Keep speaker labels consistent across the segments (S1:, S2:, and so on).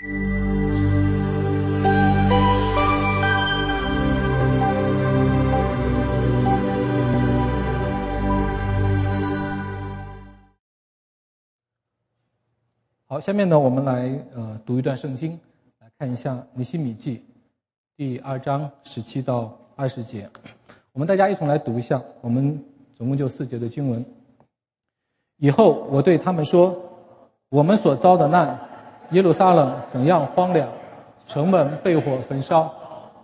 S1: 好，下面呢，我们来呃读一段圣经，来看一下尼希米记第二章十七到二十节，我们大家一同来读一下，我们总共就四节的经文。以后我对他们说，我们所遭的难，耶路撒冷怎样荒凉，城门被火焚烧，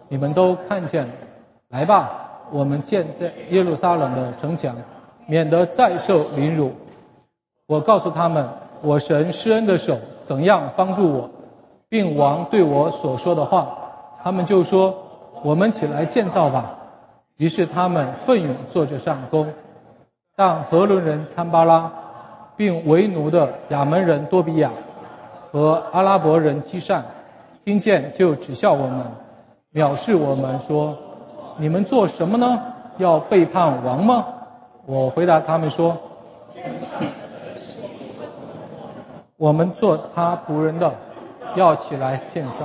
S1: 你们都看见了，来吧，我们建在耶路撒冷的城墙，免得再受凌辱。我告诉他们。我神施恩的手怎样帮助我，并王对我所说的话，他们就说：“我们起来建造吧。”于是他们奋勇做着上工。但荷伦人参巴拉，并为奴的亚门人多比亚和阿拉伯人积善，听见就耻笑我们，藐视我们，说：“你们做什么呢？要背叛王吗？”我回答他们说。我们做他仆人的，要起来建造；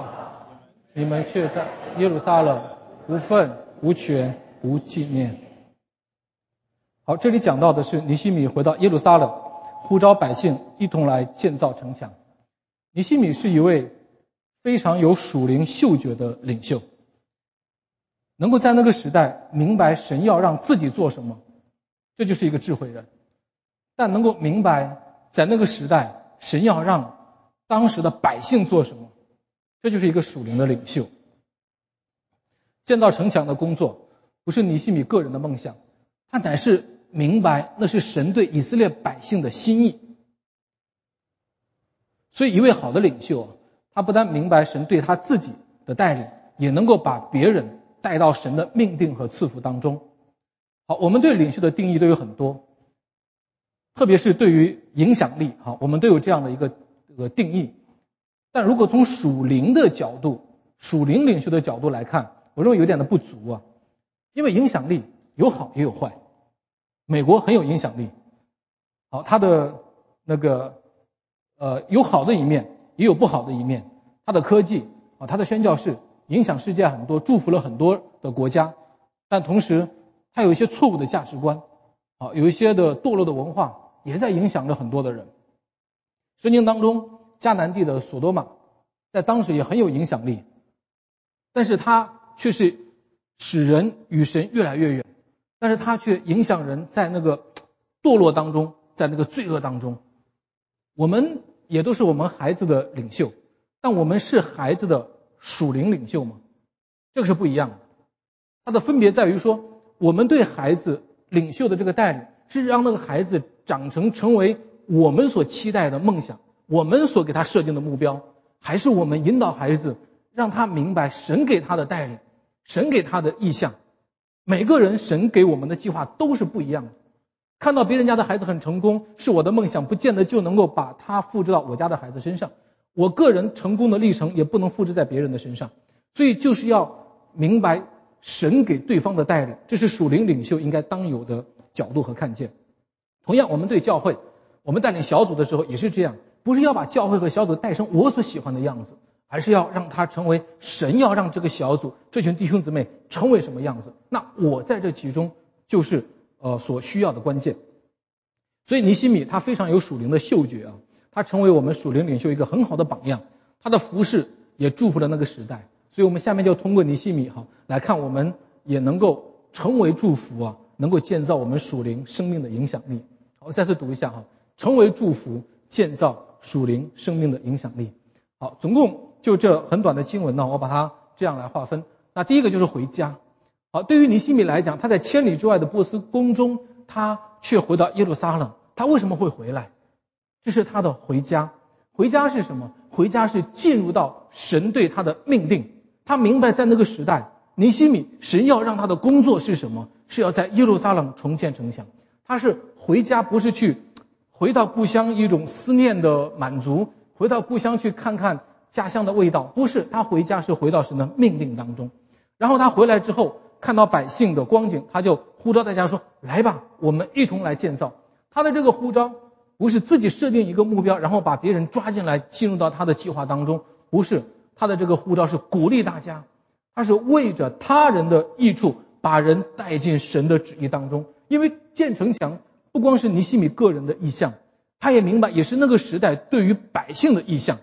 S1: 你们却在耶路撒冷无份、无权、无纪念。好，这里讲到的是尼西米回到耶路撒冷，呼召百姓一同来建造城墙。尼西米是一位非常有属灵嗅觉的领袖，能够在那个时代明白神要让自己做什么，这就是一个智慧人；但能够明白在那个时代。神要让当时的百姓做什么？这就是一个属灵的领袖。建造城墙的工作不是尼西米个人的梦想，他乃是明白那是神对以色列百姓的心意。所以，一位好的领袖啊，他不但明白神对他自己的带领，也能够把别人带到神的命定和赐福当中。好，我们对领袖的定义都有很多。特别是对于影响力，哈，我们都有这样的一个呃定义。但如果从属灵的角度、属灵领袖的角度来看，我认为有点的不足啊。因为影响力有好也有坏。美国很有影响力，好，他的那个呃有好的一面，也有不好的一面。它的科技啊，它的宣教士影响世界很多，祝福了很多的国家。但同时，它有一些错误的价值观，啊，有一些的堕落的文化。也在影响着很多的人。圣经当中，迦南地的索多玛，在当时也很有影响力，但是他却是使人与神越来越远，但是他却影响人在那个堕落当中，在那个罪恶当中。我们也都是我们孩子的领袖，但我们是孩子的属灵领袖吗？这个是不一样的。它的分别在于说，我们对孩子领袖的这个带领，是让那个孩子。长成成为我们所期待的梦想，我们所给他设定的目标，还是我们引导孩子，让他明白神给他的带领，神给他的意向。每个人神给我们的计划都是不一样的。看到别人家的孩子很成功，是我的梦想，不见得就能够把它复制到我家的孩子身上。我个人成功的历程也不能复制在别人的身上。所以就是要明白神给对方的带领，这是属灵领袖应该当有的角度和看见。同样，我们对教会，我们带领小组的时候也是这样，不是要把教会和小组带成我所喜欢的样子，而是要让它成为神要让这个小组、这群弟兄姊妹成为什么样子。那我在这其中就是呃所需要的关键。所以尼西米他非常有属灵的嗅觉啊，他成为我们属灵领袖一个很好的榜样。他的服饰也祝福了那个时代。所以我们下面就通过尼西米哈来看，我们也能够成为祝福啊。能够建造我们属灵生命的影响力。好，再次读一下哈，成为祝福，建造属灵生命的影响力。好，总共就这很短的经文呢，我把它这样来划分。那第一个就是回家。好，对于尼西米来讲，他在千里之外的波斯宫中，他却回到耶路撒冷。他为什么会回来？这是他的回家。回家是什么？回家是进入到神对他的命定。他明白在那个时代，尼西米神要让他的工作是什么？是要在耶路撒冷重建城墙，他是回家，不是去回到故乡一种思念的满足，回到故乡去看看家乡的味道，不是他回家是回到神的命令当中。然后他回来之后，看到百姓的光景，他就呼召大家说：“来吧，我们一同来建造。”他的这个呼召不是自己设定一个目标，然后把别人抓进来进入到他的计划当中，不是，他的这个呼召是鼓励大家，他是为着他人的益处，把人带进神的旨意当中。因为建城墙不光是尼西米个人的意向，他也明白也是那个时代对于百姓的意向。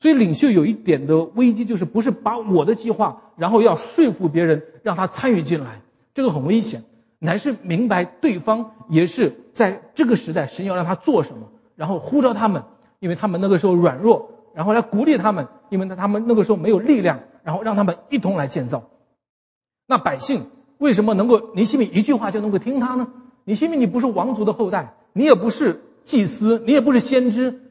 S1: 所以领袖有一点的危机，就是不是把我的计划，然后要说服别人让他参与进来，这个很危险。乃是明白对方也是在这个时代，神要让他做什么，然后呼召他们，因为他们那个时候软弱，然后来鼓励他们，因为他们那个时候没有力量，然后让他们一同来建造。那百姓为什么能够尼西米一句话就能够听他呢？尼西米你不是王族的后代，你也不是祭司，你也不是先知。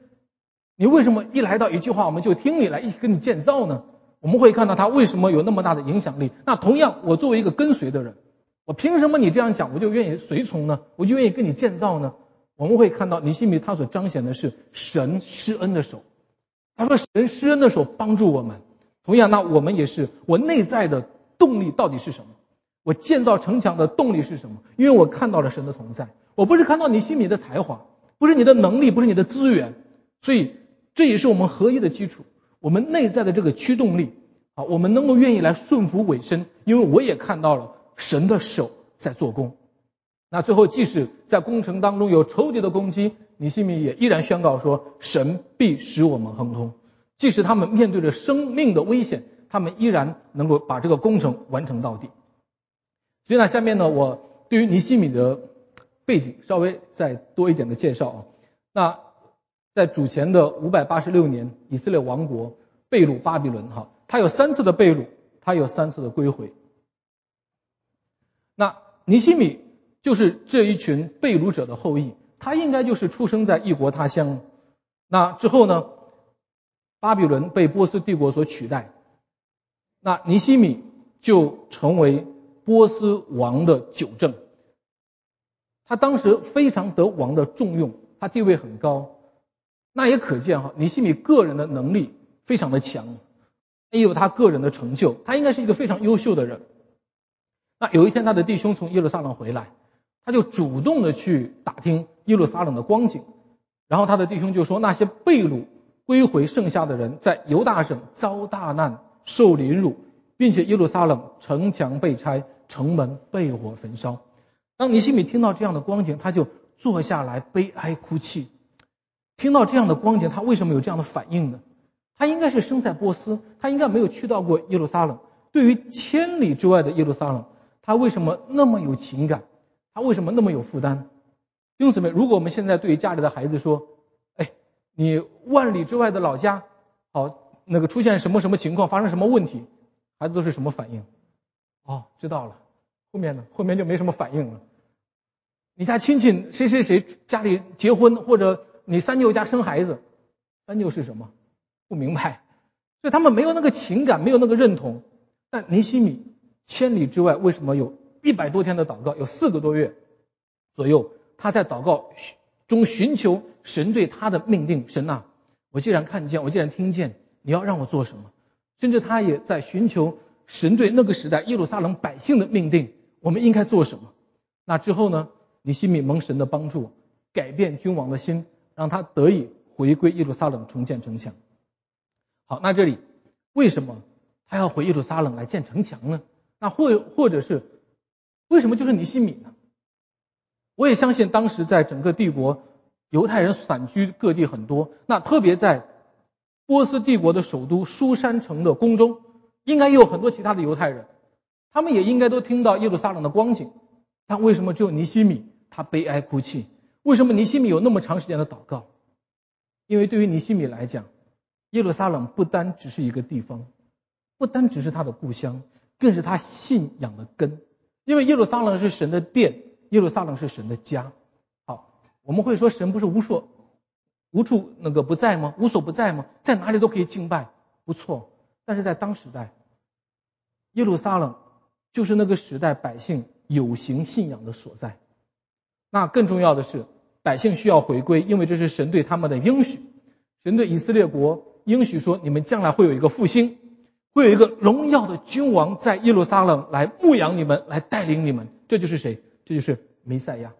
S1: 你为什么一来到一句话我们就听你来一起跟你建造呢？我们会看到他为什么有那么大的影响力。那同样，我作为一个跟随的人，我凭什么你这样讲我就愿意随从呢？我就愿意跟你建造呢？我们会看到尼西米他所彰显的是神施恩的手。他说神施恩的手帮助我们。同样，那我们也是，我内在的动力到底是什么？我建造城墙的动力是什么？因为我看到了神的同在。我不是看到你心里的才华，不是你的能力，不是你的资源，所以。这也是我们合一的基础，我们内在的这个驱动力，啊，我们能够愿意来顺服委身，因为我也看到了神的手在做工。那最后，即使在工程当中有仇敌的攻击，尼西米也依然宣告说，神必使我们亨通。即使他们面对着生命的危险，他们依然能够把这个工程完成到底。所以呢，下面呢，我对于尼西米的背景稍微再多一点的介绍啊，那。在主前的五百八十六年，以色列王国被掳巴比伦，哈，他有三次的被掳，他有三次的归回。那尼西米就是这一群被掳者的后裔，他应该就是出生在异国他乡。那之后呢，巴比伦被波斯帝国所取代，那尼西米就成为波斯王的九正。他当时非常得王的重用，他地位很高。那也可见哈，尼西米个人的能力非常的强，也有他个人的成就，他应该是一个非常优秀的人。那有一天他的弟兄从耶路撒冷回来，他就主动的去打听耶路撒冷的光景，然后他的弟兄就说那些被掳归回剩下的人在犹大省遭大难受凌辱，并且耶路撒冷城墙被拆，城门被火焚烧。当尼西米听到这样的光景，他就坐下来悲哀哭泣。听到这样的光景，他为什么有这样的反应呢？他应该是生在波斯，他应该没有去到过耶路撒冷。对于千里之外的耶路撒冷，他为什么那么有情感？他为什么那么有负担？弟兄姊妹，如果我们现在对家里的孩子说：“哎，你万里之外的老家，好，那个出现什么什么情况，发生什么问题，孩子都是什么反应？”哦，知道了。后面呢？后面就没什么反应了。你家亲戚谁谁谁家里结婚或者？你三舅家生孩子，三舅是什么？不明白，所以他们没有那个情感，没有那个认同。但尼西米千里之外，为什么有一百多天的祷告，有四个多月左右，他在祷告中寻求神对他的命定。神呐，我既然看见，我既然听见，你要让我做什么？甚至他也在寻求神对那个时代耶路撒冷百姓的命定，我们应该做什么？那之后呢？尼西米蒙神的帮助，改变君王的心。让他得以回归耶路撒冷重建城墙。好，那这里为什么他要回耶路撒冷来建城墙呢？那或或者是为什么就是尼西米呢？我也相信当时在整个帝国，犹太人散居各地很多，那特别在波斯帝国的首都书山城的宫中，应该也有很多其他的犹太人，他们也应该都听到耶路撒冷的光景。但为什么只有尼西米他悲哀哭泣？为什么尼西米有那么长时间的祷告？因为对于尼西米来讲，耶路撒冷不单只是一个地方，不单只是他的故乡，更是他信仰的根。因为耶路撒冷是神的殿，耶路撒冷是神的家。好，我们会说神不是无所无处那个不在吗？无所不在吗？在哪里都可以敬拜，不错。但是在当时代，耶路撒冷就是那个时代百姓有形信仰的所在。那更重要的是，百姓需要回归，因为这是神对他们的应许。神对以色列国应许说：“你们将来会有一个复兴，会有一个荣耀的君王在耶路撒冷来牧养你们，来带领你们。”这就是谁？这就是弥赛亚。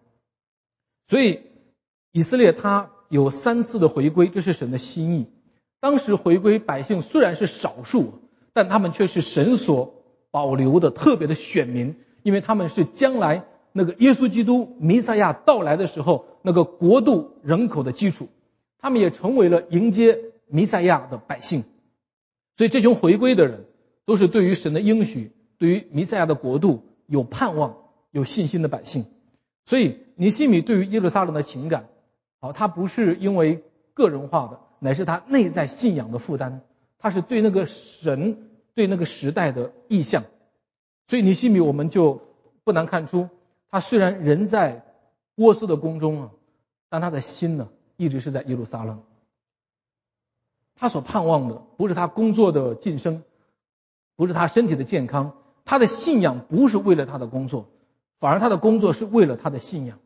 S1: 所以以色列他有三次的回归，这是神的心意。当时回归百姓虽然是少数，但他们却是神所保留的特别的选民，因为他们是将来那个耶稣基督弥赛亚到来的时候那个国度人口的基础，他们也成为了迎接弥赛亚的百姓。所以这群回归的人都是对于神的应许，对于弥赛亚的国度有盼望、有信心的百姓。所以尼西米对于耶路撒冷的情感，好，他不是因为个人化的，乃是他内在信仰的负担，他是对那个神、对那个时代的意向。所以尼西米我们就不难看出，他虽然人在波斯的宫中啊，但他的心呢一直是在耶路撒冷。他所盼望的不是他工作的晋升，不是他身体的健康，他的信仰不是为了他的工作，反而他的工作是为了他的信仰。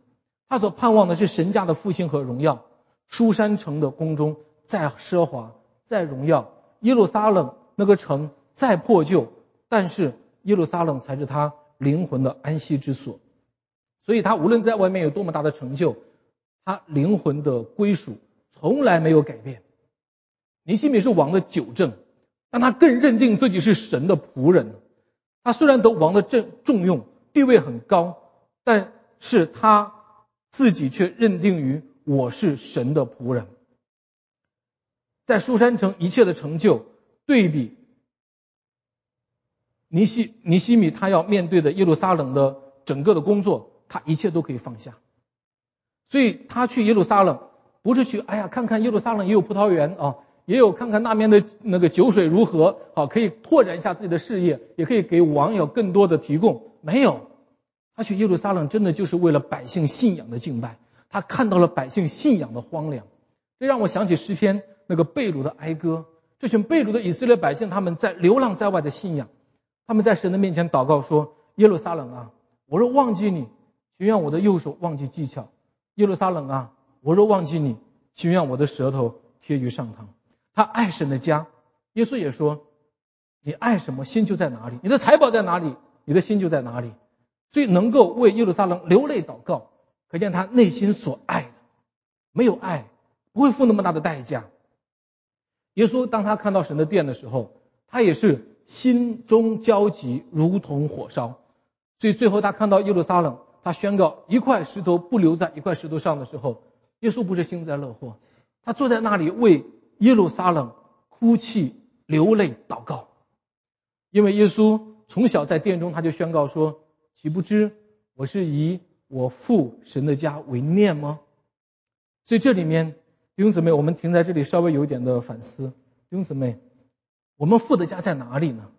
S1: 他所盼望的是神家的复兴和荣耀。书山城的宫中再奢华再荣耀，耶路撒冷那个城再破旧，但是耶路撒冷才是他灵魂的安息之所。所以他无论在外面有多么大的成就，他灵魂的归属从来没有改变。尼西米是王的九正，但他更认定自己是神的仆人。他虽然得王的重重用，地位很高，但是他自己却认定于我是神的仆人。在书山城一切的成就对比尼西尼西米他要面对的耶路撒冷的整个的工作，他一切都可以放下。所以他去耶路撒冷不是去哎呀看看耶路撒冷也有葡萄园啊。也有看看那边的那个酒水如何，好可以拓展一下自己的事业，也可以给网友更多的提供。没有，他去耶路撒冷真的就是为了百姓信仰的敬拜。他看到了百姓信仰的荒凉，这让我想起诗篇那个贝鲁的哀歌。这群贝鲁的以色列百姓，他们在流浪在外的信仰，他们在神的面前祷告说：“耶路撒冷啊，我若忘记你，请让我的右手忘记技巧；耶路撒冷啊，我若忘记你，请让我的舌头贴于上膛。”他爱神的家，耶稣也说：“你爱什么，心就在哪里；你的财宝在哪里，你的心就在哪里。”最能够为耶路撒冷流泪祷告，可见他内心所爱的。没有爱，不会付那么大的代价。耶稣当他看到神的殿的时候，他也是心中焦急，如同火烧。所以最后他看到耶路撒冷，他宣告一块石头不留在一块石头上的时候，耶稣不是幸灾乐祸，他坐在那里为。耶路撒冷哭泣流泪祷告，因为耶稣从小在殿中他就宣告说：“岂不知我是以我父神的家为念吗？”所以这里面弟兄姊妹，我们停在这里稍微有一点的反思。弟兄姊妹，我们父的家在哪里呢？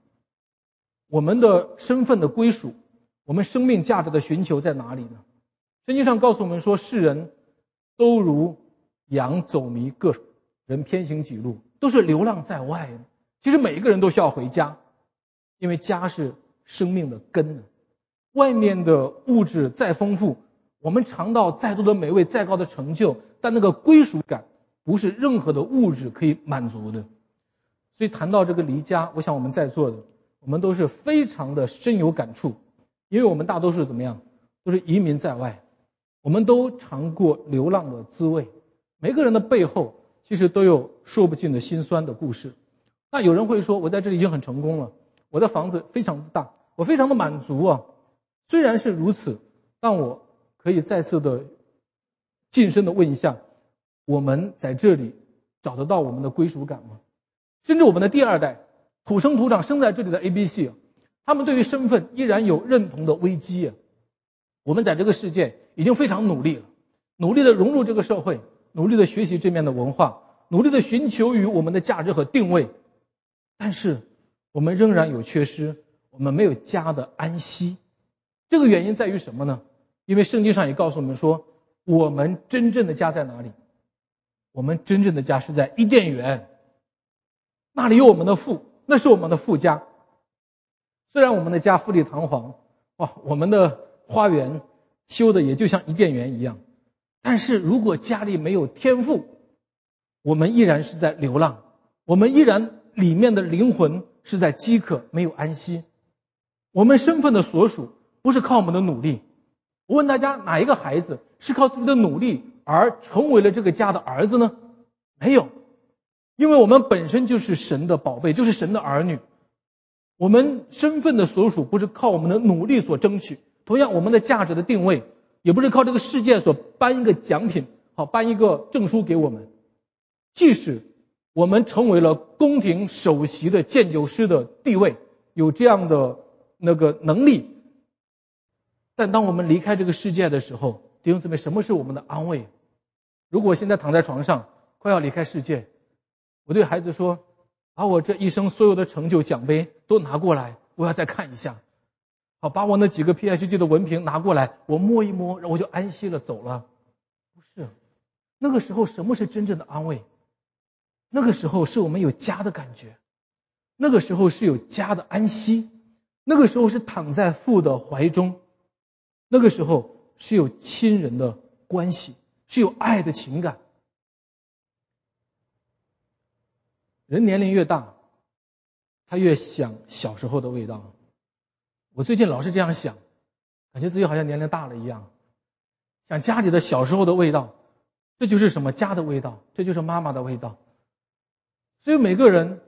S1: 我们的身份的归属，我们生命价值的寻求在哪里呢？圣经上告诉我们说，世人都如羊走迷，各。人偏行己路，都是流浪在外。其实每一个人都需要回家，因为家是生命的根。外面的物质再丰富，我们尝到再多的美味、再高的成就，但那个归属感不是任何的物质可以满足的。所以谈到这个离家，我想我们在座的，我们都是非常的深有感触，因为我们大多数怎么样，都是移民在外，我们都尝过流浪的滋味。每个人的背后。其实都有说不尽的心酸的故事。那有人会说，我在这里已经很成功了，我的房子非常大，我非常的满足啊。虽然是如此，但我可以再次的近身的问一下：我们在这里找得到我们的归属感吗？甚至我们的第二代土生土长生在这里的 A、B、C，他们对于身份依然有认同的危机。我们在这个世界已经非常努力了，努力的融入这个社会。努力的学习这面的文化，努力的寻求于我们的价值和定位，但是我们仍然有缺失，我们没有家的安息。这个原因在于什么呢？因为圣经上也告诉我们说，我们真正的家在哪里？我们真正的家是在伊甸园，那里有我们的父，那是我们的父家。虽然我们的家富丽堂皇，哇，我们的花园修的也就像伊甸园一样。但是如果家里没有天赋，我们依然是在流浪，我们依然里面的灵魂是在饥渴，没有安息。我们身份的所属不是靠我们的努力。我问大家，哪一个孩子是靠自己的努力而成为了这个家的儿子呢？没有。因为我们本身就是神的宝贝，就是神的儿女。我们身份的所属不是靠我们的努力所争取，同样我们的价值的定位也不是靠这个世界所颁一个奖品，好颁一个证书给我们。即使我们成为了宫廷首席的建酒师的地位，有这样的那个能力，但当我们离开这个世界的时候，弟兄姊妹，什么是我们的安慰？如果现在躺在床上，快要离开世界，我对孩子说。把我这一生所有的成就奖杯都拿过来，我要再看一下。好，把我那几个 PhD 的文凭拿过来，我摸一摸，然后我就安息了，走了。不是，那个时候什么是真正的安慰？那个时候是我们有家的感觉，那个时候是有家的安息，那个时候是躺在父的怀中，那个时候是有亲人的关系，是有爱的情感。人年龄越大，他越想小时候的味道。我最近老是这样想，感觉自己好像年龄大了一样，想家里的小时候的味道，这就是什么家的味道，这就是妈妈的味道。所以每个人，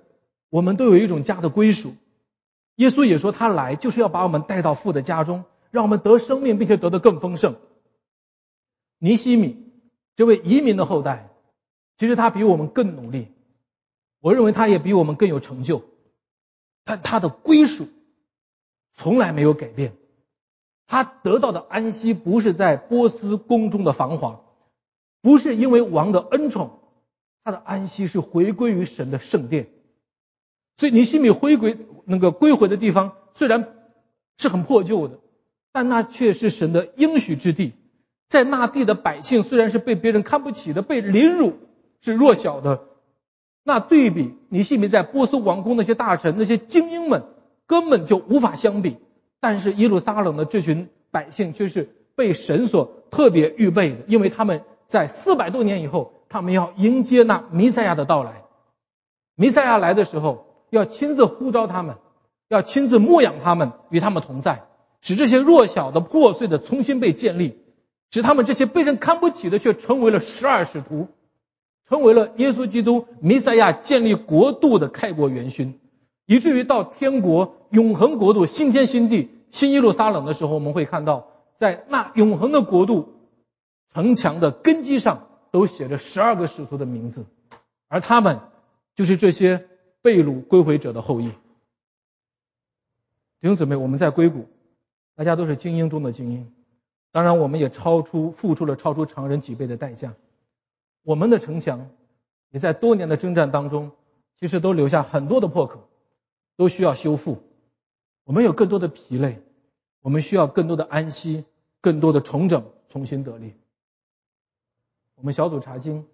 S1: 我们都有一种家的归属。耶稣也说，他来就是要把我们带到父的家中，让我们得生命，并且得的更丰盛。尼西米这位移民的后代，其实他比我们更努力。我认为他也比我们更有成就，但他的归属从来没有改变。他得到的安息不是在波斯宫中的繁华，不是因为王的恩宠，他的安息是回归于神的圣殿。所以尼西米回归那个归回的地方虽然是很破旧的，但那却是神的应许之地。在那地的百姓虽然是被别人看不起的，被凌辱，是弱小的。那对比尼西米在波斯王宫那些大臣、那些精英们，根本就无法相比。但是耶路撒冷的这群百姓却是被神所特别预备的，因为他们在四百多年以后，他们要迎接那弥赛亚的到来。弥赛亚来的时候，要亲自呼召他们，要亲自牧养他们，与他们同在，使这些弱小的、破碎的重新被建立，使他们这些被人看不起的，却成为了十二使徒。成为了耶稣基督弥赛亚建立国度的开国元勋，以至于到天国永恒国度新天新地新耶路撒冷的时候，我们会看到，在那永恒的国度城墙的根基上都写着十二个使徒的名字，而他们就是这些被掳归回者的后裔。弟兄姊妹，我们在硅谷，大家都是精英中的精英，当然我们也超出付出了超出常人几倍的代价。我们的城墙也在多年的征战当中，其实都留下很多的破口，都需要修复。我们有更多的疲累，我们需要更多的安息，更多的重整，重新得力。我们小组查经，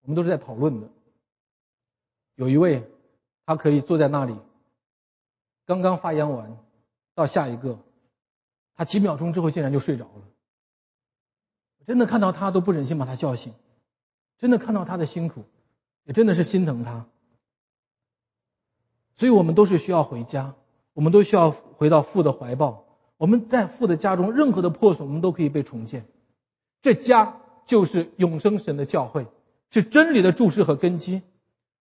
S1: 我们都是在讨论的。有一位，他可以坐在那里，刚刚发言完，到下一个，他几秒钟之后竟然就睡着了。真的看到他都不忍心把他叫醒。真的看到他的辛苦，也真的是心疼他。所以我们都是需要回家，我们都需要回到父的怀抱。我们在父的家中，任何的破损，我们都可以被重建。这家就是永生神的教会，是真理的注释和根基。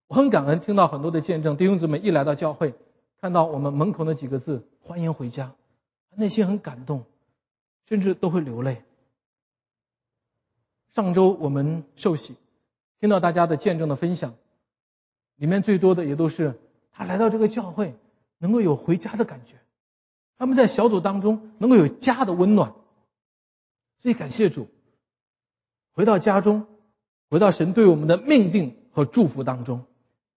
S1: 我很感恩听到很多的见证，弟兄姊妹一来到教会，看到我们门口那几个字“欢迎回家”，内心很感动，甚至都会流泪。上周我们受洗。听到大家的见证的分享，里面最多的也都是他来到这个教会能够有回家的感觉，他们在小组当中能够有家的温暖，所以感谢主，回到家中，回到神对我们的命定和祝福当中，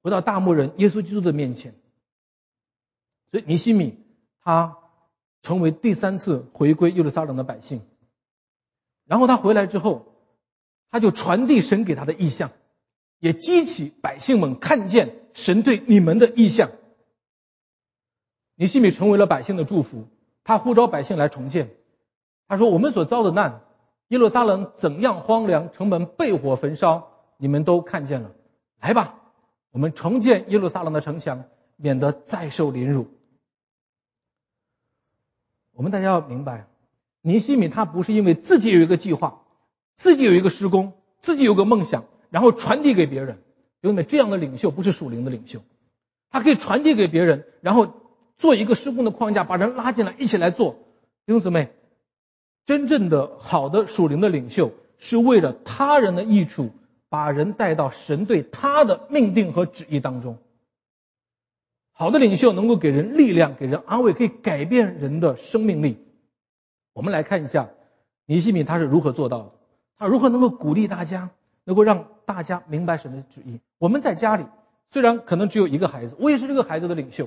S1: 回到大牧人耶稣基督的面前，所以尼西米他成为第三次回归耶路撒冷的百姓，然后他回来之后。他就传递神给他的意象，也激起百姓们看见神对你们的意象。尼西米成为了百姓的祝福，他呼召百姓来重建。他说：“我们所遭的难，耶路撒冷怎样荒凉，城门被火焚烧，你们都看见了。来吧，我们重建耶路撒冷的城墙，免得再受凌辱。”我们大家要明白，尼西米他不是因为自己有一个计划。自己有一个施工，自己有个梦想，然后传递给别人。兄弟们，这样的领袖不是属灵的领袖，他可以传递给别人，然后做一个施工的框架，把人拉进来一起来做。弟兄姊妹，真正的好的属灵的领袖是为了他人的益处，把人带到神对他的命定和旨意当中。好的领袖能够给人力量，给人安慰，可以改变人的生命力。我们来看一下尼西米他是如何做到的，啊如何能够鼓励大家，能够让大家明白神的旨意。我们在家里虽然可能只有一个孩子，我也是这个孩子的领袖；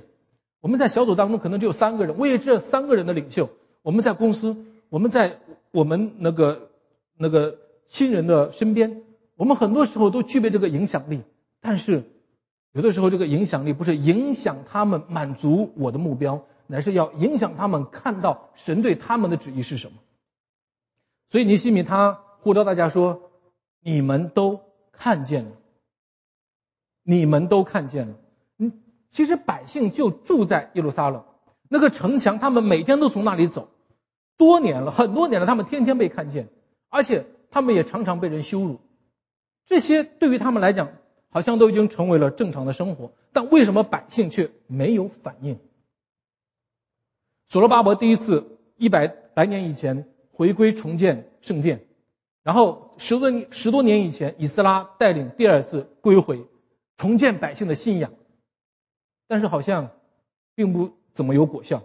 S1: 我们在小组当中可能只有三个人，我也是这三个人的领袖；我们在公司，我们在我们那个那个亲人的身边，我们很多时候都具备这个影响力，但是。有的时候，这个影响力不是影响他们满足我的目标，乃是要影响他们看到神对他们的旨意是什么。所以尼西米他呼召大家说：“你们都看见了，你们都看见了。”嗯，其实百姓就住在耶路撒冷那个城墙，他们每天都从那里走，多年了，很多年了，他们天天被看见，而且他们也常常被人羞辱。这些对于他们来讲。好像都已经成为了正常的生活，但为什么百姓却没有反应？所罗巴伯第一次一百来年以前回归重建圣殿，然后十多十多年以前，以斯拉带领第二次归回重建百姓的信仰，但是好像并不怎么有果效。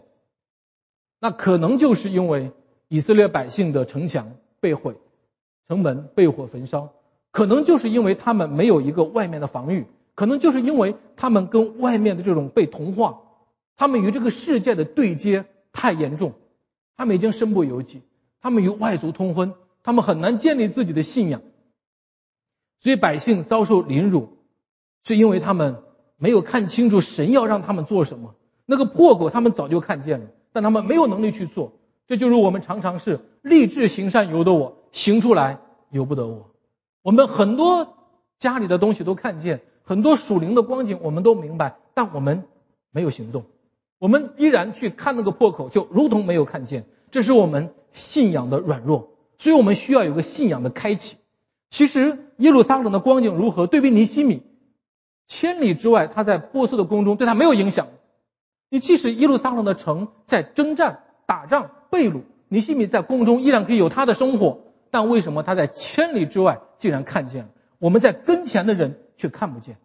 S1: 那可能就是因为以色列百姓的城墙被毁，城门被火焚烧。可能就是因为他们没有一个外面的防御，可能就是因为他们跟外面的这种被同化，他们与这个世界的对接太严重，他们已经身不由己，他们与外族通婚，他们很难建立自己的信仰，所以百姓遭受凌辱，是因为他们没有看清楚神要让他们做什么，那个破口他们早就看见了，但他们没有能力去做，这就是我们常常是立志行善由得我，行出来由不得我。我们很多家里的东西都看见，很多属灵的光景我们都明白，但我们没有行动，我们依然去看那个破口，就如同没有看见。这是我们信仰的软弱，所以我们需要有个信仰的开启。其实耶路撒冷的光景如何，对比尼西米，千里之外他在波斯的宫中对他没有影响。你即使耶路撒冷的城在征战、打仗、被掳，尼西米在宫中依然可以有他的生活。但为什么他在千里之外竟然看见了？我们在跟前的人却看不见。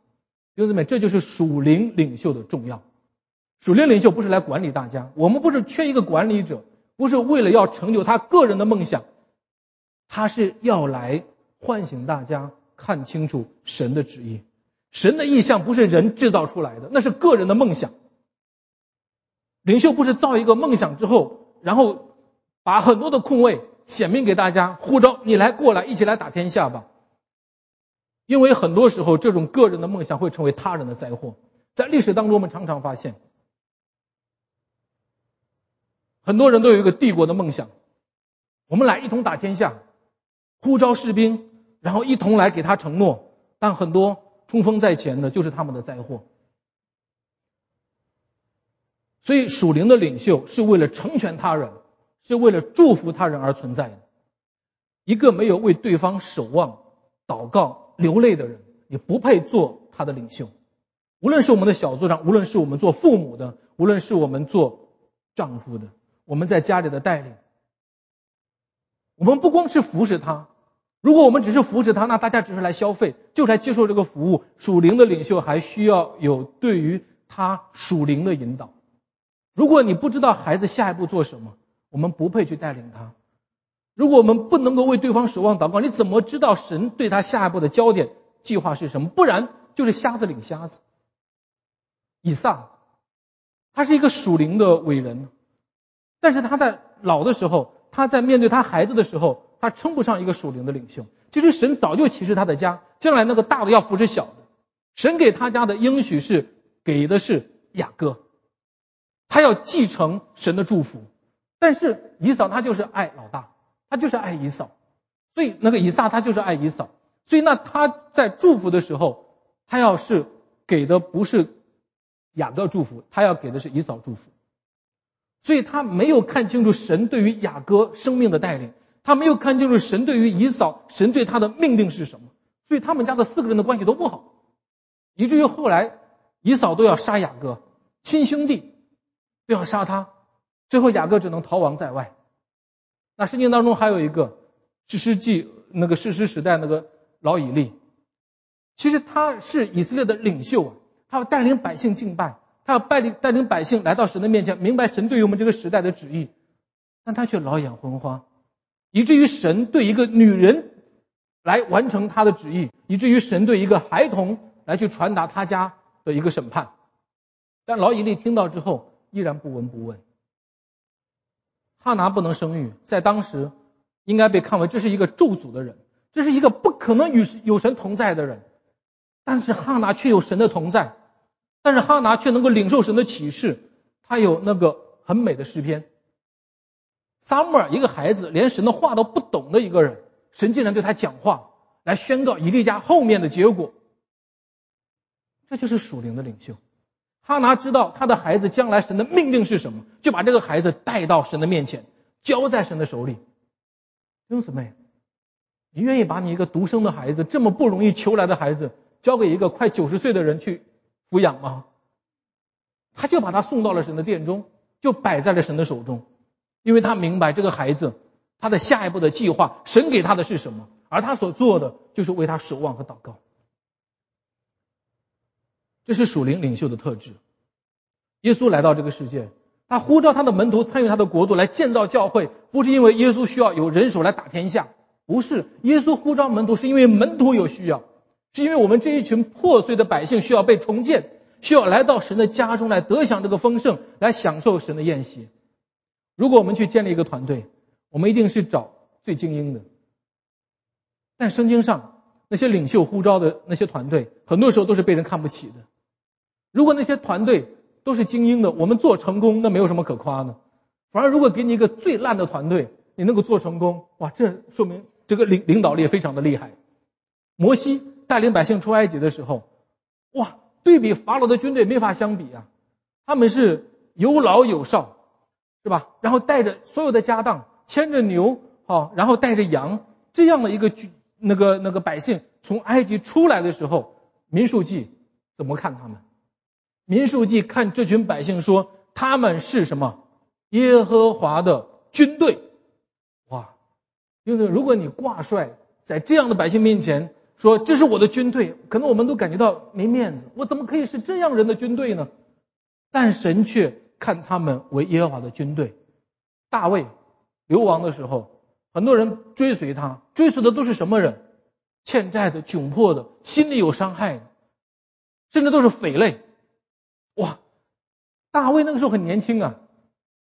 S1: 弟兄姊妹，这就是属灵领袖的重要。属灵领袖不是来管理大家，我们不是缺一个管理者，不是为了要成就他个人的梦想，他是要来唤醒大家看清楚神的旨意。神的意象不是人制造出来的，那是个人的梦想。领袖不是造一个梦想之后，然后把很多的空位。显明给大家，呼召你来过来，一起来打天下吧。因为很多时候，这种个人的梦想会成为他人的灾祸。在历史当中，我们常常发现，很多人都有一个帝国的梦想，我们来一同打天下，呼召士兵，然后一同来给他承诺。但很多冲锋在前的，就是他们的灾祸。所以，属灵的领袖是为了成全他人。是为了祝福他人而存在的。一个没有为对方守望、祷告、流泪的人，你不配做他的领袖。无论是我们的小组长，无论是我们做父母的，无论是我们做丈夫的，我们在家里的带领，我们不光是服侍他。如果我们只是扶持他，那大家只是来消费，就来接受这个服务。属灵的领袖还需要有对于他属灵的引导。如果你不知道孩子下一步做什么，我们不配去带领他。如果我们不能够为对方守望祷告，你怎么知道神对他下一步的焦点计划是什么？不然就是瞎子领瞎子。以撒，他是一个属灵的伟人，但是他在老的时候，他在面对他孩子的时候，他称不上一个属灵的领袖。其实神早就启示他的家，将来那个大的要扶持小的。神给他家的应许是给的是雅各，他要继承神的祝福。但是以扫他就是爱老大，他就是爱以扫，所以那个以撒他就是爱以扫，所以那他在祝福的时候，他要是给的不是雅各祝福，他要给的是以扫祝福，所以他没有看清楚神对于雅各生命的带领，他没有看清楚神对于以扫，神对他的命令是什么，所以他们家的四个人的关系都不好，以至于后来以扫都要杀雅各，亲兄弟都要杀他，最后雅各只能逃亡在外。那圣经当中还有一个士师记，那个士师时代那个老以利，其实他是以色列的领袖啊，他要带领百姓敬拜，他要带领带领百姓来到神的面前，明白神对于我们这个时代的旨意，但他却老眼昏花，以至于神对一个女人来完成他的旨意，以至于神对一个孩童来去传达他家的一个审判，但老以利听到之后依然不闻不问。哈拿不能生育，在当时应该被看为这是一个咒诅的人，这是一个不可能与有神同在的人。但是哈拿却有神的同在，但是哈拿却能够领受神的启示，他有那个很美的诗篇。撒母耳一个孩子，连神的话都不懂的一个人，神竟然对他讲话，来宣告以利家后面的结果。这就是属灵的领袖。哈拿知道他的孩子将来神的命令是什么，就把这个孩子带到神的面前，交在神的手里。弟兄姊妹，你愿意把你一个独生的孩子，这么不容易求来的孩子，交给一个快九十岁的人去抚养吗？他就把他送到了神的殿中，就摆在了神的手中，因为他明白这个孩子他的下一步的计划，神给他的是什么，而他所做的就是为他守望和祷告。这是属灵领袖的特质。耶稣来到这个世界，他呼召他的门徒参与他的国度来建造教会，不是因为耶稣需要有人手来打天下，不是耶稣呼召门徒，是因为门徒有需要，是因为我们这一群破碎的百姓需要被重建，需要来到神的家中来得享这个丰盛，来享受神的宴席。如果我们去建立一个团队，我们一定是找最精英的。但圣经上那些领袖呼召的那些团队，很多时候都是被人看不起的。如果那些团队都是精英的，我们做成功那没有什么可夸的。反而如果给你一个最烂的团队，你能够做成功，哇，这说明这个领领导力非常的厉害。摩西带领百姓出埃及的时候，哇，对比法老的军队没法相比啊。他们是有老有少，是吧？然后带着所有的家当，牵着牛，好，然后带着羊，这样的一个军那个那个百姓从埃及出来的时候，民数记怎么看他们？民数记看这群百姓说他们是什么耶和华的军队，哇！因为如果你挂帅在这样的百姓面前说这是我的军队，可能我们都感觉到没面子。我怎么可以是这样人的军队呢？但神却看他们为耶和华的军队。大卫流亡的时候，很多人追随他，追随的都是什么人？欠债的、窘迫的、心里有伤害的，甚至都是匪类。哇，大卫那个时候很年轻啊，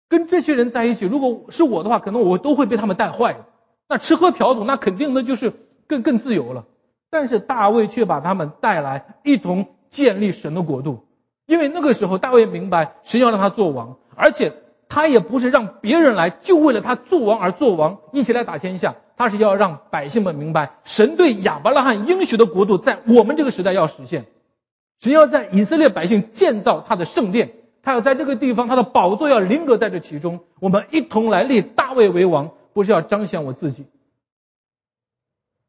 S1: 跟这些人在一起，如果是我的话，可能我都会被他们带坏。那吃喝嫖赌，那肯定那就是更更自由了。但是大卫却把他们带来，一同建立神的国度。因为那个时候大卫明白，神要让他做王，而且他也不是让别人来，就为了他做王而做王，一起来打天下。他是要让百姓们明白，神对亚伯拉罕应许的国度，在我们这个时代要实现。只要在以色列百姓建造他的圣殿，他要在这个地方，他的宝座要临格在这其中。我们一同来立大卫为王，不是要彰显我自己。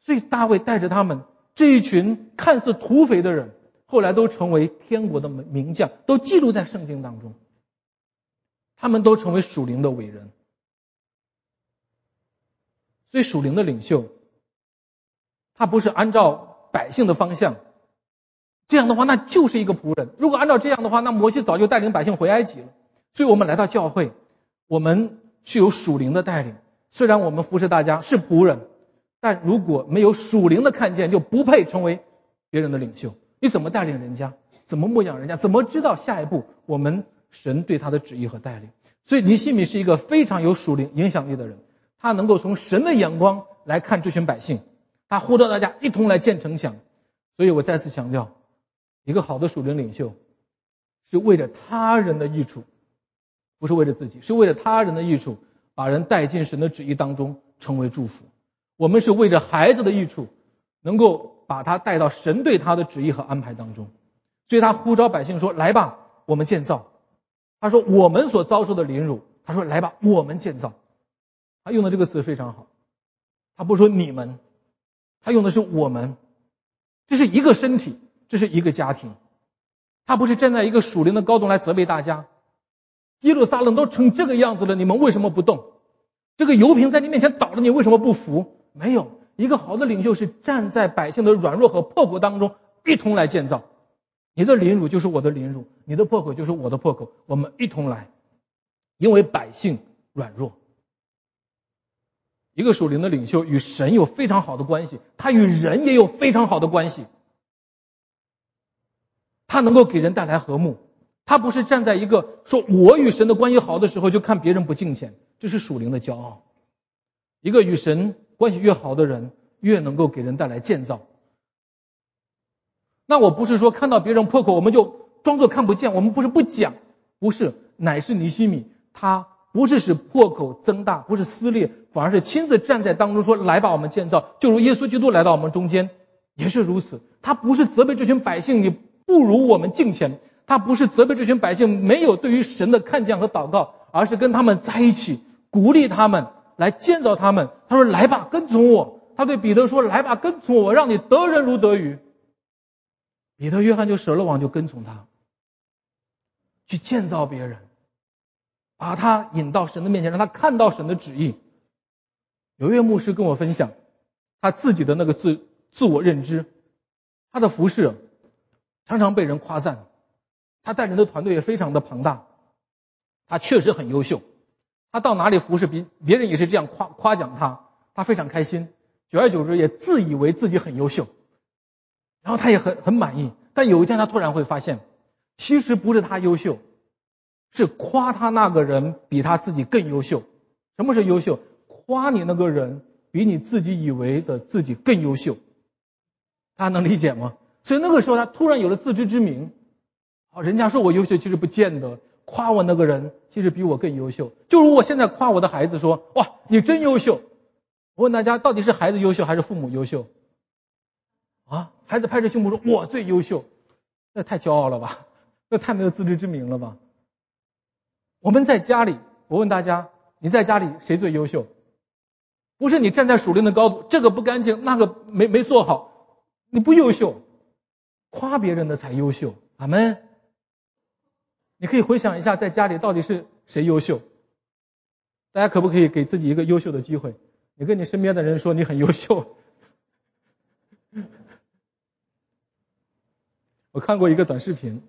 S1: 所以大卫带着他们这一群看似土匪的人，后来都成为天国的名将，都记录在圣经当中。他们都成为属灵的伟人。所以属灵的领袖，他不是按照百姓的方向。这样的话，那就是一个仆人。如果按照这样的话，那摩西早就带领百姓回埃及了。所以我们来到教会，我们是有属灵的带领。虽然我们服侍大家是仆人，但如果没有属灵的看见，就不配成为别人的领袖。你怎么带领人家？怎么牧养人家？怎么知道下一步我们神对他的旨意和带领？所以尼西米是一个非常有属灵影响力的人，他能够从神的眼光来看这群百姓，他呼召大家一同来建城墙。所以我再次强调。一个好的属灵领袖，是为了他人的益处，不是为了自己，是为了他人的益处，把人带进神的旨意当中，成为祝福。我们是为着孩子的益处，能够把他带到神对他的旨意和安排当中。所以他呼召百姓说：“来吧，我们建造。”他说：“我们所遭受的凌辱。”他说：“来吧，我们建造。”他用的这个词非常好，他不说你们，他用的是我们，这是一个身体。这是一个家庭，他不是站在一个属灵的高度来责备大家。耶路撒冷都成这个样子了，你们为什么不动？这个油瓶在你面前倒了，你为什么不服？没有一个好的领袖是站在百姓的软弱和破口当中一同来建造。你的凌辱就是我的凌辱，你的破口就是我的破口，我们一同来，因为百姓软弱。一个属灵的领袖与神有非常好的关系，他与人也有非常好的关系，他能够给人带来和睦。他不是站在一个说我与神的关系好的时候就看别人不敬虔，这是属灵的骄傲。一个与神关系越好的人，越能够给人带来建造。那我不是说看到别人破口我们就装作看不见，我们不是不讲，不是，乃是尼西米，他不是使破口增大，不是撕裂，反而是亲自站在当中说来吧，我们建造，就如耶稣基督来到我们中间也是如此。他不是责备这群百姓，你不如我们敬虔。他不是责备这群百姓没有对于神的看见和祷告，而是跟他们在一起，鼓励他们来建造他们。他说：“来吧，跟从我。”他对彼得说：“来吧，跟从我，我让你得人如得鱼。”彼得、约翰就舍了网，就跟从他，去建造别人，把他引到神的面前，让他看到神的旨意。有一位牧师跟我分享他自己的那个自自我认知，他的服饰常常被人夸赞。他带领的团队也非常的庞大，他确实很优秀。他到哪里服侍，别别人也是这样夸夸奖他，他非常开心。久而久之，也自以为自己很优秀，然后他也很很满意。但有一天，他突然会发现，其实不是他优秀，是夸他那个人比他自己更优秀。什么是优秀？夸你那个人比你自己以为的自己更优秀。大家能理解吗？所以那个时候，他突然有了自知之明。好，人家说我优秀，其实不见得。夸我那个人，其实比我更优秀。就如我现在夸我的孩子说：“哇，你真优秀。”我问大家，到底是孩子优秀还是父母优秀？啊，孩子拍着胸脯说：“我最优秀。”那太骄傲了吧？那太没有自知之明了吧？我们在家里，我问大家，你在家里谁最优秀？不是你站在属灵的高度，这个不干净，那个没没做好，你不优秀。夸别人的才优秀。阿门。你可以回想一下，在家里到底是谁优秀？大家可不可以给自己一个优秀的机会？你跟你身边的人说你很优秀。我看过一个短视频，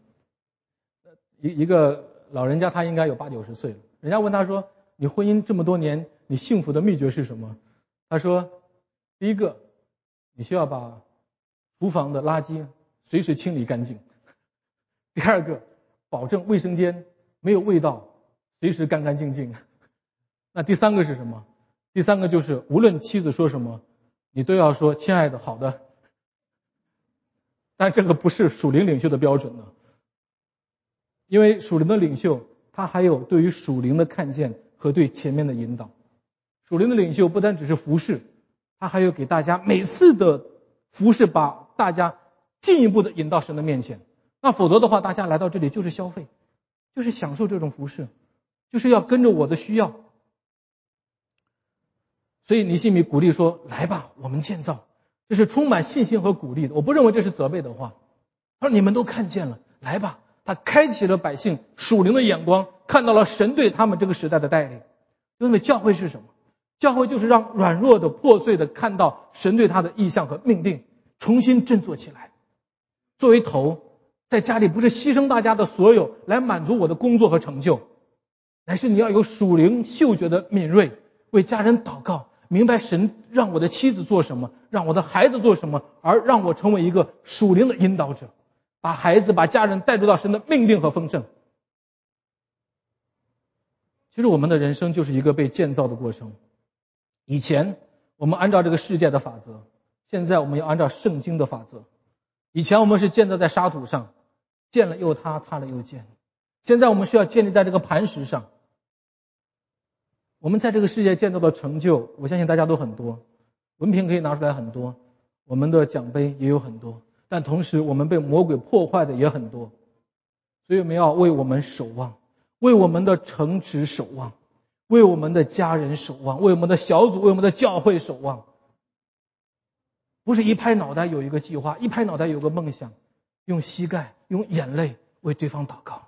S1: 一一个老人家，他应该有八九十岁了。人家问他说：“你婚姻这么多年，你幸福的秘诀是什么？”他说：“第一个，你需要把厨房的垃圾随时清理干净；第二个。”保证卫生间没有味道，随时干干净净。那第三个是什么？第三个就是无论妻子说什么，你都要说“亲爱的，好的”。但这个不是属灵领袖的标准呢，因为属灵的领袖他还有对于属灵的看见和对前面的引导。属灵的领袖不单只是服侍，他还有给大家每次的服侍，把大家进一步的引到神的面前。那否则的话，大家来到这里就是消费，就是享受这种服饰，就是要跟着我的需要。所以尼西米鼓励说：“来吧，我们建造。”这是充满信心和鼓励的。我不认为这是责备的话。他说：“你们都看见了，来吧。”他开启了百姓属灵的眼光，看到了神对他们这个时代的带领。因为教会是什么？教会就是让软弱的、破碎的看到神对他的意向和命定，重新振作起来。作为头。在家里不是牺牲大家的所有来满足我的工作和成就，乃是你要有属灵嗅觉的敏锐，为家人祷告，明白神让我的妻子做什么，让我的孩子做什么，而让我成为一个属灵的引导者，把孩子、把家人带入到神的命令和丰盛。其实我们的人生就是一个被建造的过程。以前我们按照这个世界的法则，现在我们要按照圣经的法则。以前我们是建造在沙土上。建了又塌，塌了又建。现在我们需要建立在这个磐石上。我们在这个世界建造的成就，我相信大家都很多，文凭可以拿出来很多，我们的奖杯也有很多。但同时，我们被魔鬼破坏的也很多。所以我们要为我们守望，为我们的城池守望，为我们的家人守望，为我们的小组、为我们的教会守望。不是一拍脑袋有一个计划，一拍脑袋有个梦想。用膝盖、用眼泪为对方祷告。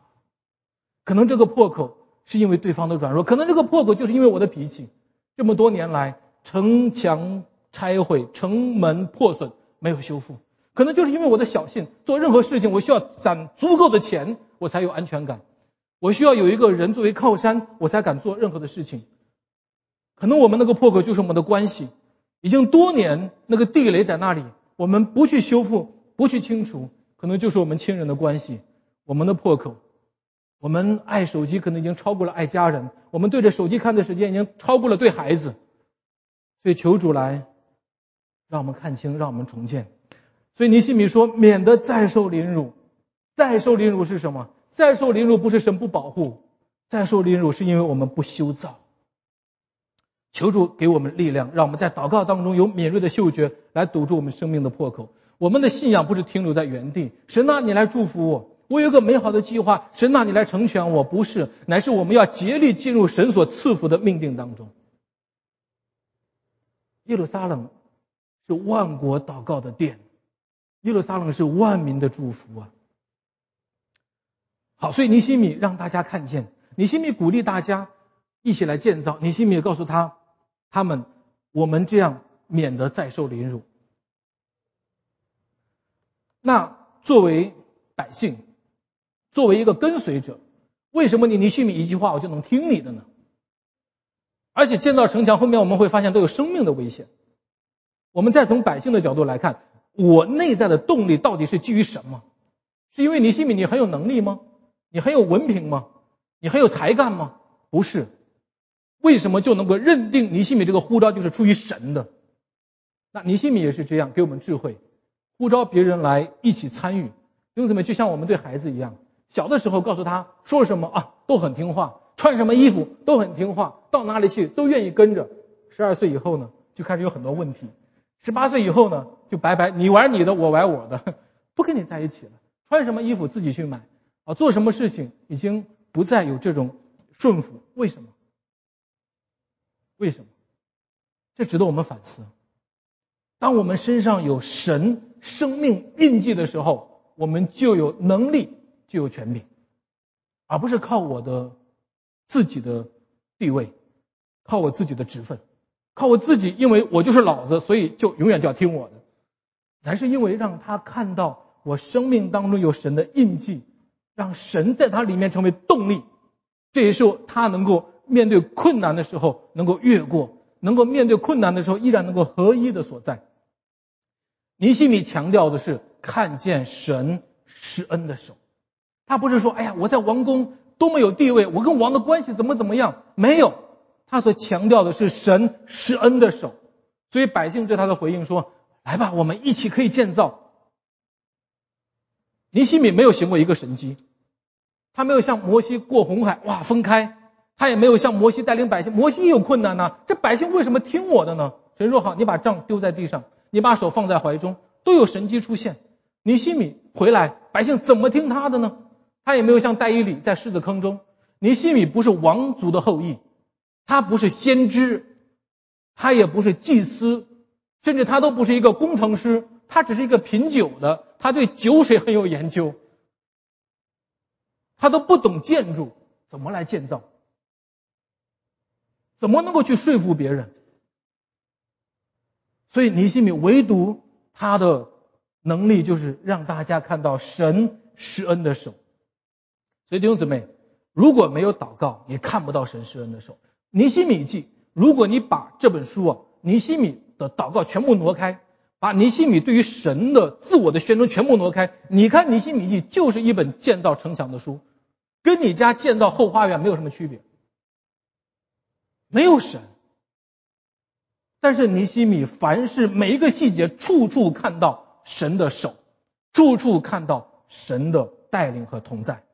S1: 可能这个破口是因为对方的软弱，可能这个破口就是因为我的脾气。这么多年来，城墙拆毁，城门破损，没有修复。可能就是因为我的小心，做任何事情我需要攒足够的钱，我才有安全感。我需要有一个人作为靠山，我才敢做任何的事情。可能我们那个破口就是我们的关系，已经多年那个地雷在那里，我们不去修复，不去清除，可能就是我们亲人的关系，我们的破口。我们爱手机可能已经超过了爱家人，我们对着手机看的时间已经超过了对孩子。所以求主来，让我们看清，让我们重建。所以尼西米说：“免得再受凌辱，再受凌辱是什么？再受凌辱不是神不保护，再受凌辱是因为我们不修造。求主给我们力量，让我们在祷告当中有敏锐的嗅觉来堵住我们生命的破口。我们的信仰不是停留在原地，神啊，你来祝福我。”我有个美好的计划，神呐，你来成全我，不是，乃是我们要竭力进入神所赐福的命定当中。耶路撒冷是万国祷告的殿，耶路撒冷是万民的祝福啊。好，所以尼西米让大家看见，尼西米鼓励大家一起来建造，尼西米告诉他他们，我们这样免得再受凌辱。那作为百姓。作为一个跟随者，为什么你尼西米一句话我就能听你的呢？而且建造城墙后面我们会发现都有生命的危险。我们再从百姓的角度来看，我内在的动力到底是基于什么？是因为尼西米你很有能力吗？你很有文凭吗？你很有才干吗？不是。为什么就能够认定尼西米这个呼召就是出于神的？那尼西米也是这样给我们智慧，呼召别人来一起参与。兄弟们，就像我们对孩子一样。小的时候告诉他说什么啊都很听话，穿什么衣服都很听话，到哪里去都愿意跟着。十二岁以后呢，就开始有很多问题。十八岁以后呢，就拜拜，你玩你的，我玩我的，不跟你在一起了。穿什么衣服自己去买啊，做什么事情已经不再有这种顺服。为什么？为什么？这值得我们反思。当我们身上有神生命印记的时候，我们就有能力。就有权柄，而不是靠我的自己的地位，靠我自己的职分，靠我自己，因为我就是老子，所以就永远就要听我的。乃是因为让他看到我生命当中有神的印记，让神在他里面成为动力，这也是他能够面对困难的时候能够越过，能够面对困难的时候依然能够合一的所在。尼西米强调的是看见神施恩的手。他不是说，哎呀，我在王宫多么有地位，我跟王的关系怎么怎么样？没有，他所强调的是神施恩的手。所以百姓对他的回应说：“来吧，我们一起可以建造。”尼西米没有行过一个神迹，他没有像摩西过红海，哇，分开；他也没有像摩西带领百姓，摩西也有困难呢。这百姓为什么听我的呢？神说好，你把杖丢在地上，你把手放在怀中，都有神迹出现。尼西米回来，百姓怎么听他的呢？他也没有像戴伊里在狮子坑中。尼西米不是王族的后裔，他不是先知，他也不是祭司，甚至他都不是一个工程师，他只是一个品酒的，他对酒水很有研究，他都不懂建筑，怎么来建造？怎么能够去说服别人？所以尼西米唯独他的能力就是让大家看到神施恩的手。所以弟兄姊妹，如果没有祷告，你看不到神施恩的手。尼西米记，如果你把这本书啊，尼西米的祷告全部挪开，把尼西米对于神的自我的宣称全部挪开，你看尼西米记就是一本建造城墙的书，跟你家建造后花园没有什么区别，没有神。但是尼西米凡是每一个细节，处处看到神的手，处处看到神的带领和同在。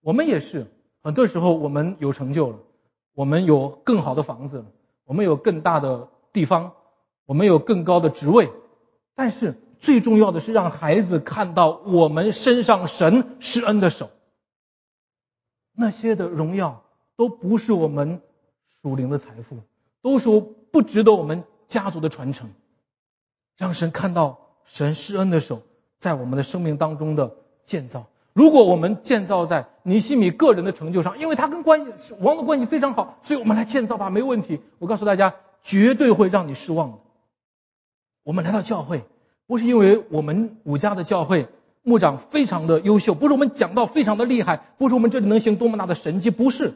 S1: 我们也是，很多时候我们有成就了，我们有更好的房子，我们有更大的地方，我们有更高的职位，但是最重要的是让孩子看到我们身上神施恩的手。那些的荣耀都不是我们属灵的财富，都是不值得我们家族的传承。让神看到神施恩的手在我们的生命当中的建造。如果我们建造在尼西米个人的成就上，因为他跟关系王的关系非常好，所以我们来建造吧，没问题。我告诉大家，绝对会让你失望的。我们来到教会，不是因为我们五家的教会牧长非常的优秀，不是我们讲道非常的厉害，不是我们这里能行多么大的神迹，不是，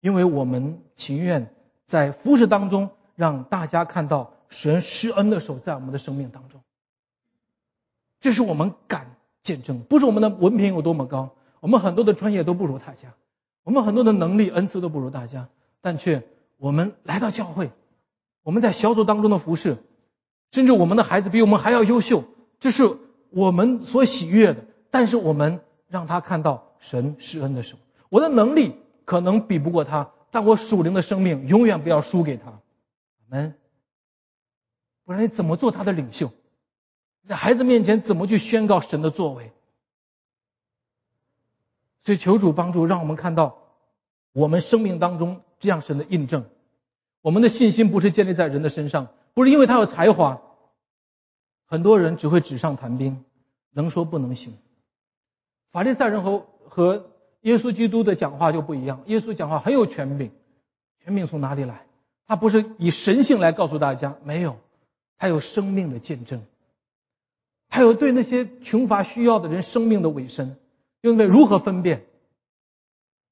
S1: 因为我们情愿在服饰当中让大家看到神施恩的手在我们的生命当中，这是我们敢。见证不是我们的文凭有多么高，我们很多的专业都不如大家，我们很多的能力恩赐都不如大家，但却我们来到教会，我们在小组当中的服侍，甚至我们的孩子比我们还要优秀，这是我们所喜悦的。但是我们让他看到神施恩的时候，我的能力可能比不过他，但我属灵的生命永远不要输给他。们，不然你怎么做他的领袖？在孩子面前怎么去宣告神的作为？所以求主帮助，让我们看到我们生命当中这样神的印证。我们的信心不是建立在人的身上，不是因为他有才华。很多人只会纸上谈兵，能说不能行。法利赛人和和耶稣基督的讲话就不一样。耶稣讲话很有权柄，权柄从哪里来？他不是以神性来告诉大家，没有，他有生命的见证。他有对那些穷乏需要的人生命的尾声，因为如何分辨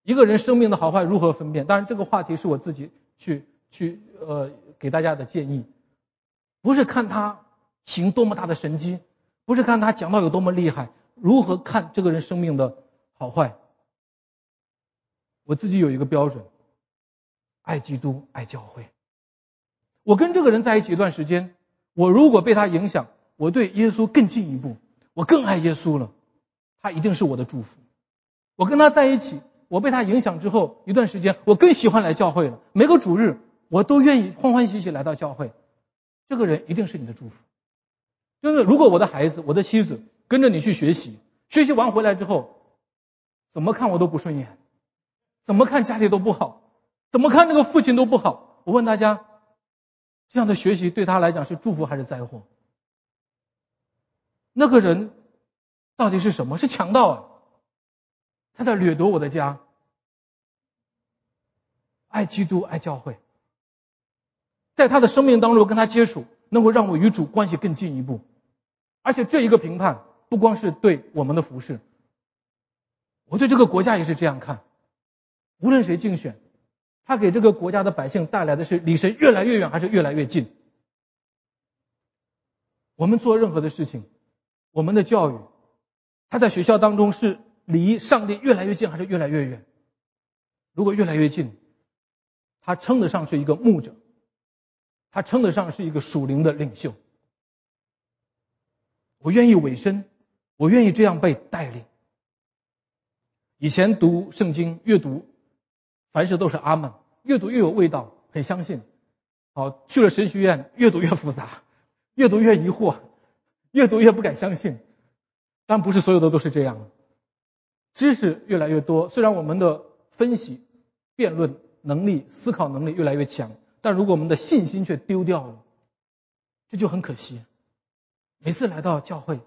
S1: 一个人生命的好坏？如何分辨？当然，这个话题是我自己去去呃给大家的建议，不是看他行多么大的神迹，不是看他讲到有多么厉害，如何看这个人生命的好坏？我自己有一个标准：爱基督，爱教会。我跟这个人在一起一段时间，我如果被他影响。我对耶稣更进一步，我更爱耶稣了，他一定是我的祝福。我跟他在一起，我被他影响之后一段时间，我更喜欢来教会了。每个主日我都愿意欢欢喜喜来到教会。这个人一定是你的祝福。就是如果我的孩子、我的妻子跟着你去学习，学习完回来之后，怎么看我都不顺眼，怎么看家里都不好，怎么看那个父亲都不好。我问大家，这样的学习对他来讲是祝福还是灾祸？那个人到底是什么？是强盗啊！他在掠夺我的家。爱基督，爱教会，在他的生命当中跟他接触，能够让我与主关系更进一步。而且这一个评判不光是对我们的服饰，我对这个国家也是这样看。无论谁竞选，他给这个国家的百姓带来的是离神越来越远还是越来越近？我们做任何的事情。我们的教育，他在学校当中是离上帝越来越近还是越来越远？如果越来越近，他称得上是一个牧者，他称得上是一个属灵的领袖。我愿意委身，我愿意这样被带领。以前读圣经，阅读凡事都是阿门，越读越有味道，很相信。好，去了神学院，越读越复杂，越读越疑惑。越读越不敢相信，但不是所有的都是这样。知识越来越多，虽然我们的分析、辩论能力、思考能力越来越强，但如果我们的信心却丢掉了，这就很可惜。每次来到教会，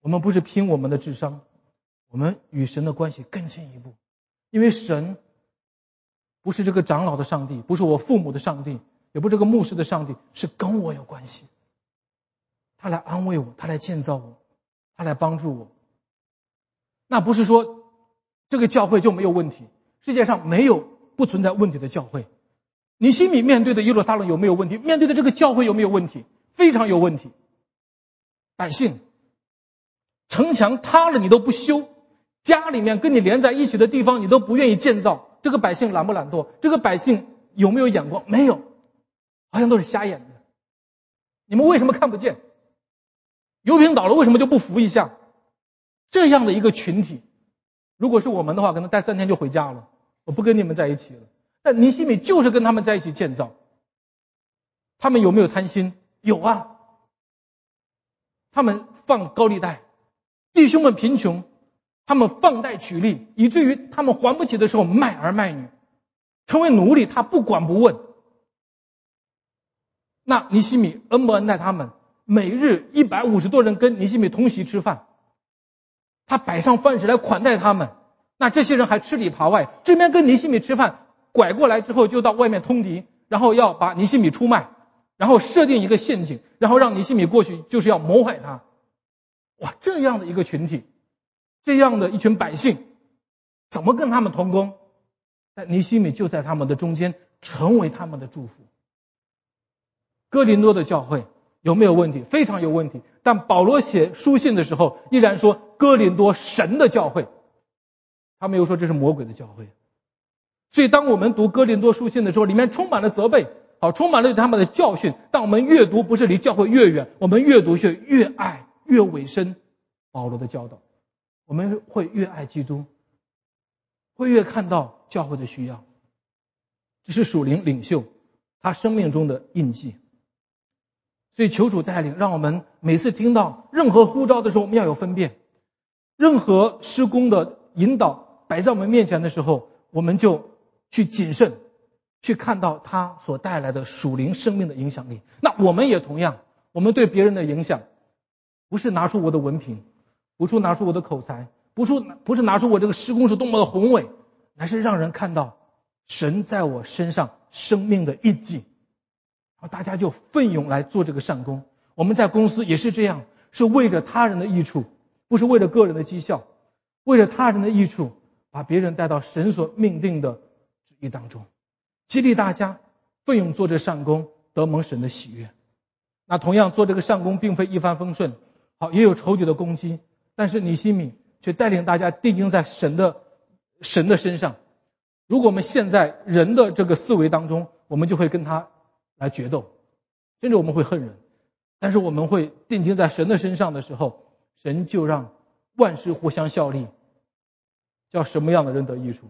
S1: 我们不是拼我们的智商，我们与神的关系更进一步，因为神不是这个长老的上帝，不是我父母的上帝，也不是这个牧师的上帝，是跟我有关系。他来安慰我，他来建造我，他来帮助我。那不是说这个教会就没有问题，世界上没有不存在问题的教会。你心里面对的耶路撒冷有没有问题？面对的这个教会有没有问题？非常有问题。百姓，城墙塌了你都不修，家里面跟你连在一起的地方你都不愿意建造，这个百姓懒不懒惰？这个百姓有没有眼光？没有，好像都是瞎眼的。你们为什么看不见？油瓶倒了，为什么就不扶一下？这样的一个群体，如果是我们的话，可能待三天就回家了，我不跟你们在一起了。但尼西米就是跟他们在一起建造。他们有没有贪心？有啊。他们放高利贷，弟兄们贫穷，他们放贷取利，以至于他们还不起的时候卖儿卖女，成为奴隶，他不管不问。那尼西米恩不恩待他们？每日一百五十多人跟尼西米同席吃饭，他摆上饭食来款待他们。那这些人还吃里扒外，这边跟尼西米吃饭，拐过来之后就到外面通敌，然后要把尼西米出卖，然后设定一个陷阱，然后让尼西米过去，就是要谋害他。哇，这样的一个群体，这样的一群百姓，怎么跟他们同工？但尼西米就在他们的中间，成为他们的祝福。哥林多的教会有没有问题？非常有问题。但保罗写书信的时候，依然说哥林多神的教会。他没有说这是魔鬼的教会，所以当我们读哥林多书信的时候，里面充满了责备，好，充满了对他们的教训。但我们越读不是离教会越远，我们越读却越爱，越委身保罗的教导，我们会越爱基督，会越看到教会的需要。这是属灵领袖他生命中的印记。所以求主带领，让我们每次听到任何呼召的时候，我们要有分辨，任何施工的引导。摆在我们面前的时候，我们就去谨慎，去看到它所带来的属灵生命的影响力。那我们也同样，我们对别人的影响，不是拿出我的文凭，不是拿出我的口才，不是不是拿出我这个施工是多么的宏伟，乃是让人看到神在我身上生命的印记。然后大家就奋勇来做这个善功。我们在公司也是这样，是为着他人的益处，不是为了个人的绩效，为了他人的益处。把别人带到神所命定的旨意当中，激励大家奋勇做这善功，得蒙神的喜悦。那同样做这个善功，并非一帆风顺，好也有仇敌的攻击，但是尼西米却带领大家定睛在神的神的身上。如果我们现在人的这个思维当中，我们就会跟他来决斗，甚至我们会恨人。但是我们会定睛在神的身上的时候，神就让万事互相效力。叫什么样的人得益处？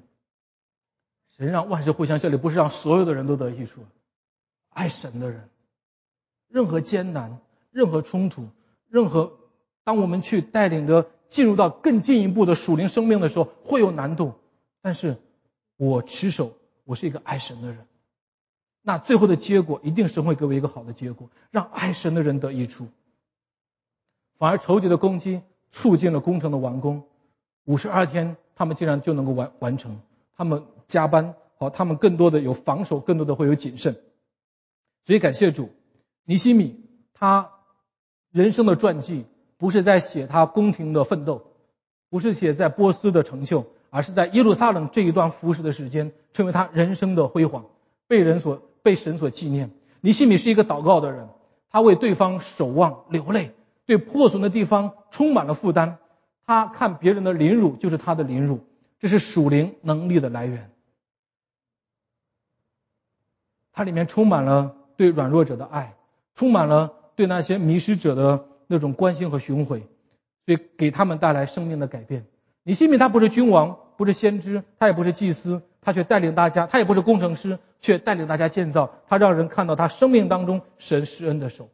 S1: 神让万事互相效力，不是让所有的人都得益处。爱神的人，任何艰难、任何冲突、任何当我们去带领着进入到更进一步的属灵生命的时候，会有难度。但是我持守，我是一个爱神的人，那最后的结果一定是会给我一个好的结果，让爱神的人得益处。反而仇敌的攻击促进了工程的完工。五十二天。他们竟然就能够完完成，他们加班好，他们更多的有防守，更多的会有谨慎。所以感谢主，尼西米他人生的传记不是在写他宫廷的奋斗，不是写在波斯的成就，而是在耶路撒冷这一段服侍的时间，成为他人生的辉煌，被人所被神所纪念。尼西米是一个祷告的人，他为对方守望流泪，对破损的地方充满了负担。他看别人的凌辱就是他的凌辱，这是属灵能力的来源。它里面充满了对软弱者的爱，充满了对那些迷失者的那种关心和巡回，所以给他们带来生命的改变。你信不信？他不是君王，不是先知，他也不是祭司，他却带领大家；他也不是工程师，却带领大家建造。他让人看到他生命当中神施恩的手。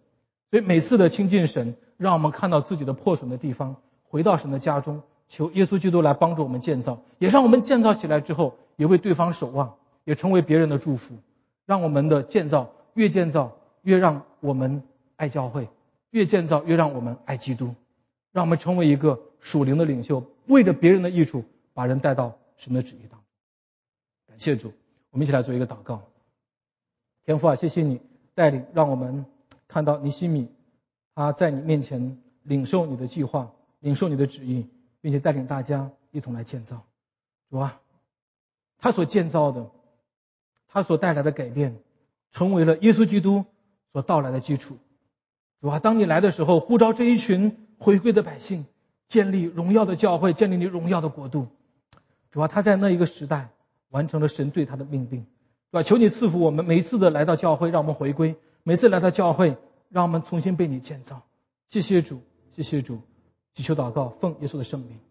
S1: 所以每次的亲近神，让我们看到自己的破损的地方。回到神的家中，求耶稣基督来帮助我们建造，也让我们建造起来之后，也为对方守望，也成为别人的祝福，让我们的建造越建造越让我们爱教会，越建造越让我们爱基督，让我们成为一个属灵的领袖，为着别人的益处，把人带到神的旨意当中。感谢主，我们一起来做一个祷告。天父啊，谢谢你带领，让我们看到尼西米他在你面前领受你的计划。领受你的旨意，并且带领大家一同来建造，主啊，他所建造的，他所带来的改变，成为了耶稣基督所到来的基础。主啊，当你来的时候，呼召这一群回归的百姓，建立荣耀的教会，建立你荣耀的国度。主啊，他在那一个时代完成了神对他的命定，是吧？求你赐福我们，每一次的来到教会，让我们回归；每次来到教会，让我们重新被你建造。谢谢主，谢谢主。祈求祷告，奉耶稣的圣名。